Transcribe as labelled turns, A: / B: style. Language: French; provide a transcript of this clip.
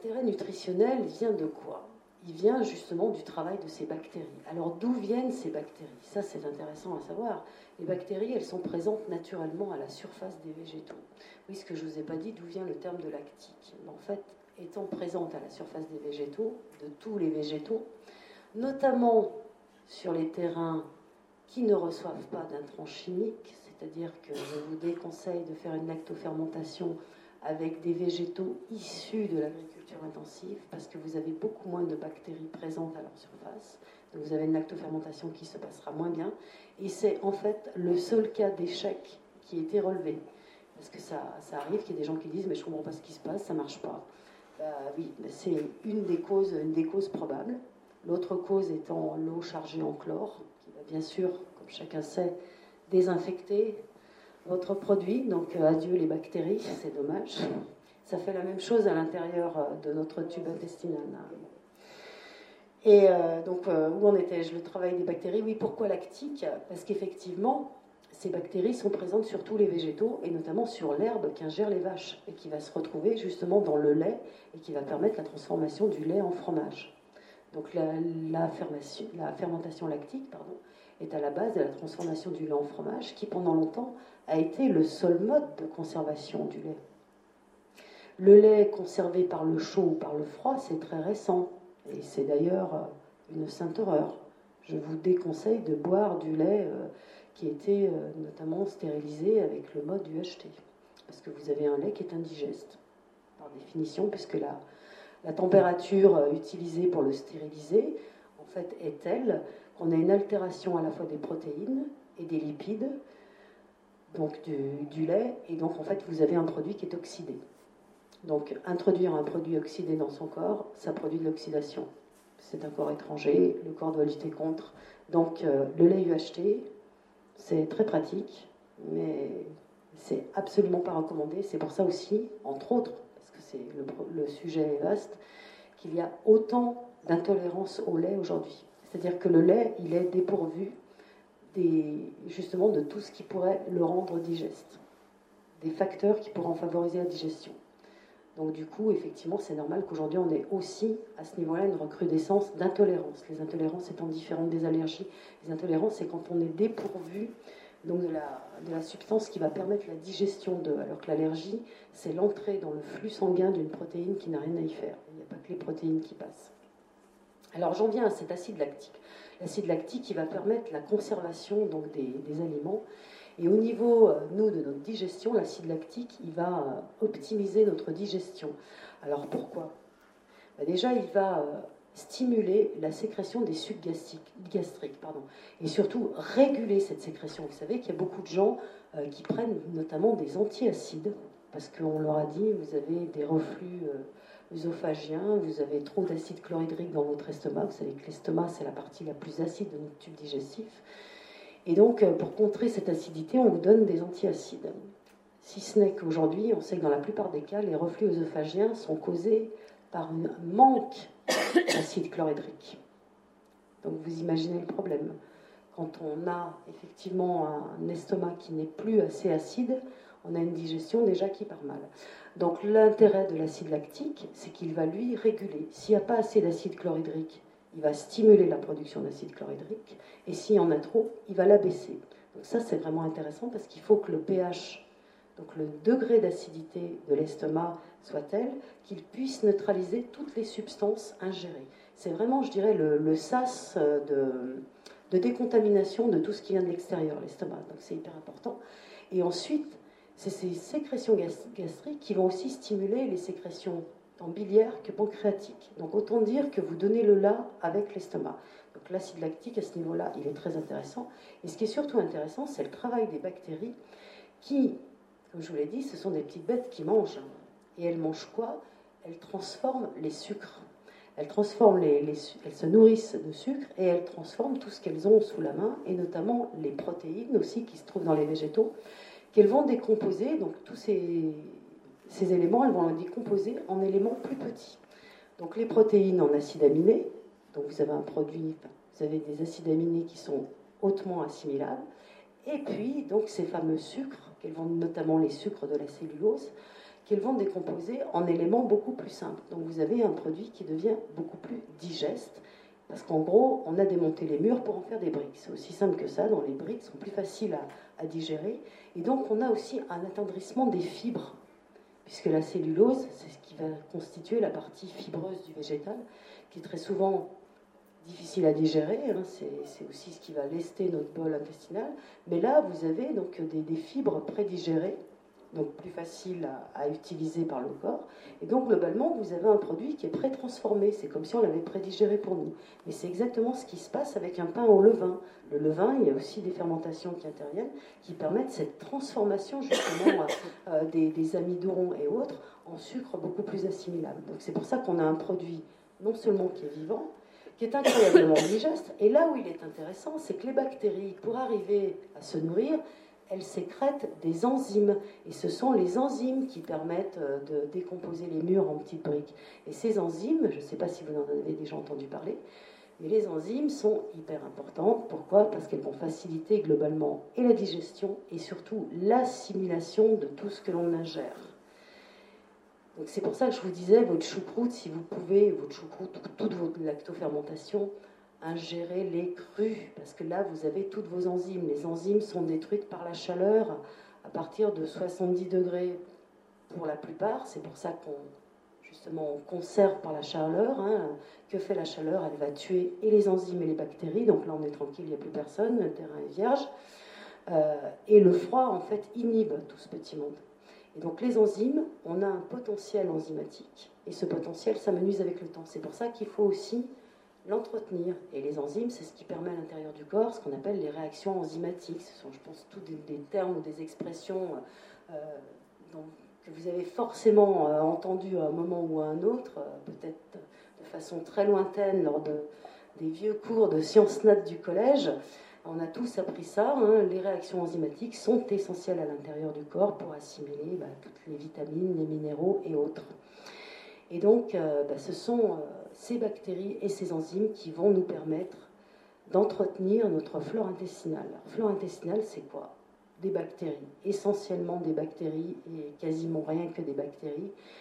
A: l'intérêt nutritionnel vient de quoi? Il vient justement du travail de ces bactéries. Alors d'où viennent ces bactéries? Ça c'est intéressant à savoir. Les bactéries, elles sont présentes naturellement à la surface des végétaux. Oui, ce que je ne vous ai pas dit, d'où vient le terme de lactique? En fait, étant présente à la surface des végétaux, de tous les végétaux, notamment sur les terrains qui ne reçoivent pas d'intrants chimiques, c'est-à-dire que je vous déconseille de faire une lactofermentation avec des végétaux issus de l'agriculture intensive, parce que vous avez beaucoup moins de bactéries présentes à leur surface. Donc vous avez une lactofermentation qui se passera moins bien. Et c'est en fait le seul cas d'échec qui a été relevé. Parce que ça, ça arrive qu'il y ait des gens qui disent Mais je ne comprends pas ce qui se passe, ça ne marche pas. Bah oui, c'est une des causes, une des causes probables. L'autre cause étant l'eau chargée en chlore, qui va bien sûr, comme chacun sait, désinfecter votre produit. Donc euh, adieu les bactéries, c'est dommage. Ça fait la même chose à l'intérieur euh, de notre tube intestinal. Et euh, donc, où en étais-je Le travail des bactéries? Oui, pourquoi lactique Parce qu'effectivement, ces bactéries sont présentes sur tous les végétaux et notamment sur l'herbe qu'ingèrent les vaches et qui va se retrouver justement dans le lait et qui va permettre la transformation du lait en fromage. Donc la, fermentation lactique pardon, est à la base de la transformation du lait en fromage qui pendant longtemps a été le seul mode de conservation du lait. Le lait conservé par le chaud ou par le froid, c'est très récent et c'est d'ailleurs euh, une sainte horreur. Je vous déconseille de boire du lait euh, qui était euh, notamment stérilisé avec le mode UHT parce que vous avez un lait qui est indigeste par définition puisque la, la température utilisée pour le stériliser, en fait, est telle qu'on a une altération à la fois des protéines et des lipides, donc du, lait, et donc en fait, vous avez un produit qui est oxydé. Donc, introduire un produit oxydé dans son corps, ça produit de l'oxydation. C'est un corps étranger, le corps doit lutter contre. Donc, euh, le lait UHT, c'est très pratique, mais c'est absolument pas recommandé. C'est pour ça aussi, entre autres, le, sujet est vaste, qu'il y a autant d'intolérance au lait aujourd'hui. C'est-à-dire que le lait, il est dépourvu des, justement de tout ce qui pourrait le rendre digeste, des facteurs qui pourront favoriser la digestion. Donc du coup, effectivement, c'est normal qu'aujourd'hui on ait aussi à ce niveau-là une recrudescence d'intolérance. Les intolérances étant différentes des allergies. Les intolérances, c'est quand on est dépourvu donc de la, de la, substance qui va permettre la digestion de. Alors que l'allergie, c'est l'entrée dans le flux sanguin d'une protéine qui n'a rien à y faire. Il n'y a pas que les protéines qui passent. Alors j'en viens à cet acide lactique. L'acide lactique qui va permettre la conservation donc, des, aliments. Et au niveau, euh, nous, de notre digestion, l'acide lactique, il va euh, optimiser notre digestion. Alors pourquoi? Ben Déjà, il va euh, stimuler la sécrétion des sucs gastriques, pardon, et surtout réguler cette sécrétion. Vous savez qu'il y a beaucoup de gens qui prennent notamment des antiacides, parce qu'on leur a dit, vous avez des reflux vous avez trop d'acide chlorhydrique dans votre estomac. Vous savez que l'estomac, c'est la partie la plus acide de notre tube digestif. Et donc, euh, pour contrer cette acidité, on vous donne des antiacides. Si ce n'est qu'aujourd'hui, on sait que dans la plupart des cas, les reflux œsophagiens sont causés par un manque d'acide chlorhydrique. Donc vous imaginez le problème. Quand on a effectivement un estomac qui n'est plus assez acide, on a une digestion déjà qui part mal. Donc l'intérêt de l'acide lactique, c'est qu'il va lui réguler. S'il n'y a pas assez d'acide chlorhydrique, il va stimuler la production d'acide chlorhydrique, et s'il y en a trop, il va l'abaisser. Donc ça, c'est vraiment intéressant parce qu'il faut que le pH, donc le degré d'acidité de l'estomac, soit tel qu'il puisse neutraliser toutes les substances ingérées. C'est vraiment, je dirais, le, sas de, de, décontamination de tout ce qui vient de l'extérieur, l'estomac. Donc c'est hyper important. Et ensuite, c'est ces sécrétions gastriques qui vont aussi stimuler les sécrétions tant biliaires que pancréatiques. Donc autant dire que vous donnez le là avec l'estomac. Donc l'acide lactique à ce niveau-là, il est très intéressant. Et ce qui est surtout intéressant, c'est le travail des bactéries qui, comme je vous l'ai dit, ce sont des petites bêtes qui mangent. Et elles mangent quoi? Elles transforment les sucres. Elles, transforment les, elles se nourrissent de sucre et elles transforment tout ce qu'elles ont sous la main, et notamment les protéines aussi qui se trouvent dans les végétaux, qu'elles vont décomposer. Donc tous ces, éléments, elles vont les décomposer en éléments plus petits. Donc les protéines en acides aminés, donc vous avez un produit, vous avez des acides aminés qui sont hautement assimilables, et puis donc ces fameux sucres, qu'elles vont notamment les sucres de la cellulose, qu'elles vont décomposer en éléments beaucoup plus simples. Donc vous avez un produit qui devient beaucoup plus digeste, parce qu'en gros, on a démonté les murs pour en faire des briques. C'est aussi simple que ça, dans les briques sont plus faciles à, digérer. Et donc on a aussi un attendrissement des fibres, puisque la cellulose, c'est ce qui va constituer la partie fibreuse du végétal, qui est très souvent difficile à digérer, hein, c'est aussi ce qui va lester notre bol intestinal. Mais là, vous avez donc des fibres prédigérées, donc plus faciles à, utiliser par le corps. Et donc, globalement, vous avez un produit qui est pré-transformé. C'est comme si on l'avait prédigéré pour nous. Mais c'est exactement ce qui se passe avec un pain au levain. Le levain, il y a aussi des fermentations qui interviennent, qui permettent cette transformation, justement, euh, des, des amidons et autres en sucre beaucoup plus assimilable. Donc, c'est pour ça qu'on a un produit non seulement qui est vivant, qui est incroyablement digeste. Et là où il est intéressant, c'est que les bactéries, pour arriver à se nourrir, elles sécrètent des enzymes. Et ce sont les enzymes qui permettent euh, de décomposer les murs en petites briques. Et ces enzymes, je ne sais pas si vous en avez déjà entendu parler, mais les enzymes sont hyper importantes. Pourquoi? Parce qu'elles vont faciliter globalement et la digestion et surtout l'assimilation de tout ce que l'on ingère c'est pour ça que je vous disais, votre choucroute, si vous pouvez, votre choucroute, toute votre lactofermentation, ingérer les crus, parce que là, vous avez toutes vos enzymes. Les enzymes sont détruites par la chaleur à partir de 70 degrés pour la plupart. C'est pour ça qu'on justement on conserve par la chaleur. Hein. Que fait la chaleur? Elle va tuer et les enzymes et les bactéries. Donc là, on est tranquille, il n'y a plus personne, le terrain est vierge. Euh, et le froid, en fait, inhibe tout ce petit monde. Et donc les enzymes, on a un potentiel enzymatique, et ce potentiel s'amenuise avec le temps. C'est pour ça qu'il faut aussi l'entretenir. Et les enzymes, c'est ce qui permet à l'intérieur du corps ce qu'on appelle les réactions enzymatiques. Ce sont, je pense, tous des, termes ou des expressions euh, que vous avez forcément euh, entendu à un moment ou à un autre, euh, peut-être de façon très lointaine lors de, des vieux cours de sciences nat du collège. On a tous appris ça. Hein. Les réactions enzymatiques sont essentielles à l'intérieur du corps pour assimiler bah, toutes les vitamines, les minéraux et autres. Et donc, euh, bah, ce sont euh, ces bactéries et ces enzymes qui vont nous permettre d'entretenir notre flore intestinale. flore intestinale, c'est quoi? Des bactéries, essentiellement des bactéries et quasiment rien que des bactéries.